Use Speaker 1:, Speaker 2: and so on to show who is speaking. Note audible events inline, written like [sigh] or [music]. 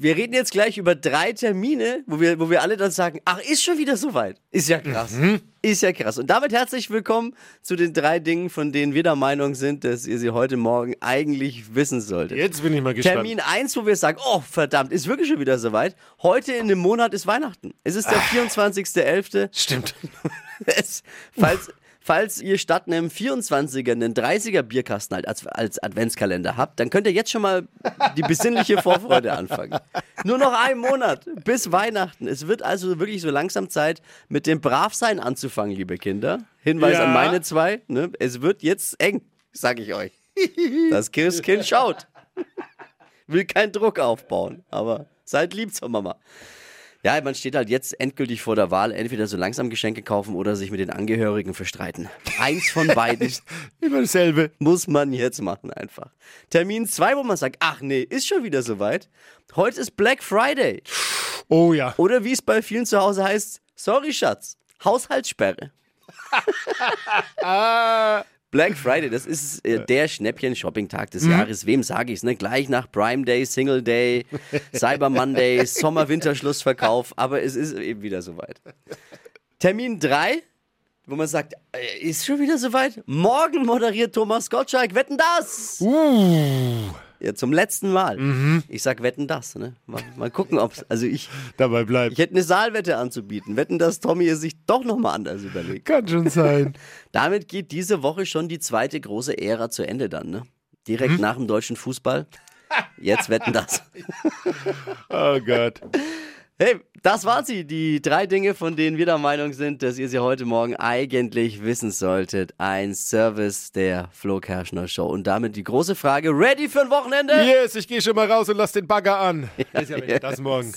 Speaker 1: Wir reden jetzt gleich über drei Termine, wo wir, wo wir alle dann sagen, ach, ist schon wieder soweit. Ist ja krass. Ist ja krass. Und damit herzlich willkommen zu den drei Dingen, von denen wir der Meinung sind, dass ihr sie heute Morgen eigentlich wissen solltet.
Speaker 2: Jetzt bin ich mal gespannt.
Speaker 1: Termin 1, wo wir sagen, oh verdammt, ist wirklich schon wieder soweit. Heute in dem Monat ist Weihnachten. Es ist der 24.11.
Speaker 2: Stimmt. [laughs]
Speaker 1: Es, falls, falls ihr statt einem 24er einen 30er Bierkasten halt als, als Adventskalender habt, dann könnt ihr jetzt schon mal die besinnliche Vorfreude anfangen. Nur noch ein Monat bis Weihnachten. Es wird also wirklich so langsam Zeit, mit dem Bravsein anzufangen, liebe Kinder. Hinweis
Speaker 2: Ja.
Speaker 1: an meine zwei. Ne? Es wird jetzt eng, sag ich euch. Das Christkind schaut. Will keinen Druck aufbauen, aber seid lieb zur Mama. Ja, man steht halt jetzt endgültig vor der Wahl, entweder so langsam Geschenke kaufen oder sich mit den Angehörigen verstreiten. Eins von [laughs] beiden
Speaker 2: Immer dasselbe.
Speaker 1: muss man jetzt machen einfach. Termin 2, wo man sagt, ach nee, ist schon wieder soweit. Heute ist Black Friday.
Speaker 2: Oh ja.
Speaker 1: Oder wie es bei vielen zu Hause heißt, sorry Schatz, Haushaltssperre. [laughs] [laughs] Black Friday, das ist äh, der Schnäppchen-Shopping-Tag des Jahres. Wem sage ich's? Ne? Gleich nach Prime Day, Single Day, [laughs] Cyber Monday, Sommer-Winterschlussverkauf. Aber es ist eben wieder soweit. Termin 3, wo man sagt, äh, ist schon wieder soweit? Morgen moderiert Thomas Gottschalk. Wetten das?
Speaker 2: Uh,
Speaker 1: Ja, zum letzten Mal. Ich sag Wetten das. Ne? Mal, mal gucken, ob's. Also ich,
Speaker 2: dabei
Speaker 1: ich
Speaker 2: bleibt.
Speaker 1: hätte eine Saalwette anzubieten. Wetten, dass Tommy es sich doch nochmal anders überlegt.
Speaker 2: Kann schon sein. [laughs]
Speaker 1: Damit geht diese Woche schon die zweite große Ära zu Ende dann, ne? Direkt nach dem deutschen Fußball. Jetzt wetten das. [laughs]
Speaker 2: Oh Gott.
Speaker 1: Hey, das waren sie, die drei Dinge, von denen wir der Meinung sind, dass ihr sie heute Morgen eigentlich wissen solltet. Ein Service der Flo Kerschner Show. Und damit die große Frage, ready für ein Wochenende?
Speaker 2: Yes, ich gehe schon mal raus und lass den Bagger an. [laughs] Ist ja, das morgen.